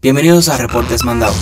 Bienvenidos a Reportes Mandado.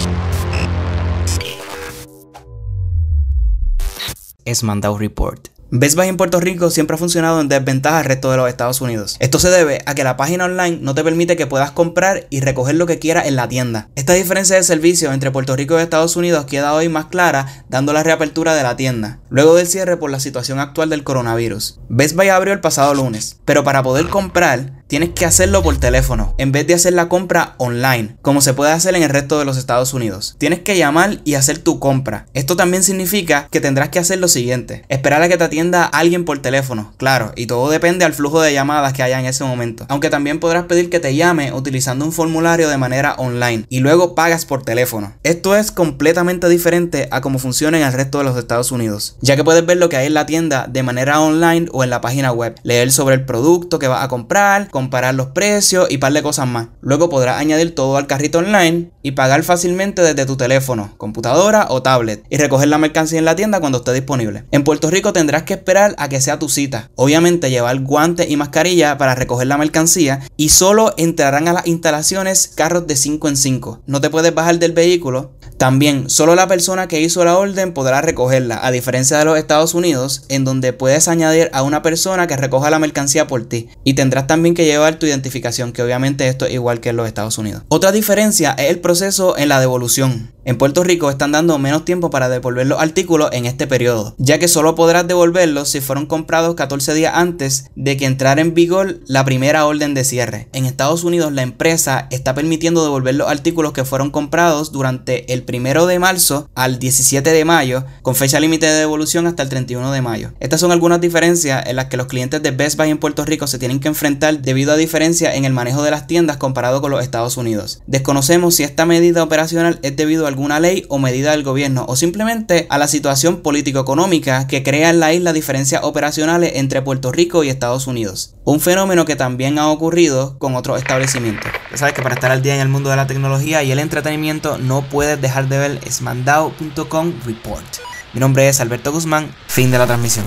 Es Mandado Report. Best Buy en Puerto Rico siempre ha funcionado en desventaja al resto de los Estados Unidos. Esto se debe a que la página online no te permite que puedas comprar y recoger lo que quieras en la tienda. Esta diferencia de servicio entre Puerto Rico y Estados Unidos queda hoy más clara dando la reapertura de la tienda, luego del cierre por la situación actual del coronavirus. Best Buy abrió el pasado lunes, pero para poder comprar tienes que hacerlo por teléfono en vez de hacer la compra online, como se puede hacer en el resto de los Estados Unidos. Tienes que llamar y hacer tu compra. Esto también significa que tendrás que hacer lo siguiente: esperar a que te atienda alguien por teléfono, claro, y todo depende al flujo de llamadas que haya en ese momento. Aunque también podrás pedir que te llame utilizando un formulario de manera online y luego pagas por teléfono. Esto es completamente diferente a cómo funciona en el resto de los Estados Unidos, ya que puedes ver lo que hay en la tienda de manera online o en la página web, leer sobre el producto que vas a comprar, comparar los precios y par de cosas más. Luego podrás añadir todo al carrito online y pagar fácilmente desde tu teléfono, computadora o tablet y recoger la mercancía en la tienda cuando esté disponible. En Puerto Rico tendrás que esperar a que sea tu cita. Obviamente llevar guantes y mascarilla para recoger la mercancía y solo entrarán a las instalaciones carros de 5 en 5. No te puedes bajar del vehículo también, solo la persona que hizo la orden podrá recogerla, a diferencia de los Estados Unidos, en donde puedes añadir a una persona que recoja la mercancía por ti. Y tendrás también que llevar tu identificación, que obviamente esto es igual que en los Estados Unidos. Otra diferencia es el proceso en la devolución. En Puerto Rico están dando menos tiempo para devolver los artículos en este periodo, ya que solo podrás devolverlos si fueron comprados 14 días antes de que entrara en vigor la primera orden de cierre. En Estados Unidos la empresa está permitiendo devolver los artículos que fueron comprados durante el primero de marzo al 17 de mayo, con fecha límite de devolución hasta el 31 de mayo. Estas son algunas diferencias en las que los clientes de Best Buy en Puerto Rico se tienen que enfrentar debido a diferencias en el manejo de las tiendas comparado con los Estados Unidos. Desconocemos si esta medida operacional es debido al alguna ley o medida del gobierno o simplemente a la situación político-económica que crea en la isla diferencias operacionales entre Puerto Rico y Estados Unidos. Un fenómeno que también ha ocurrido con otros establecimientos. Sabes que para estar al día en el mundo de la tecnología y el entretenimiento no puedes dejar de ver smandao.com report. Mi nombre es Alberto Guzmán, fin de la transmisión.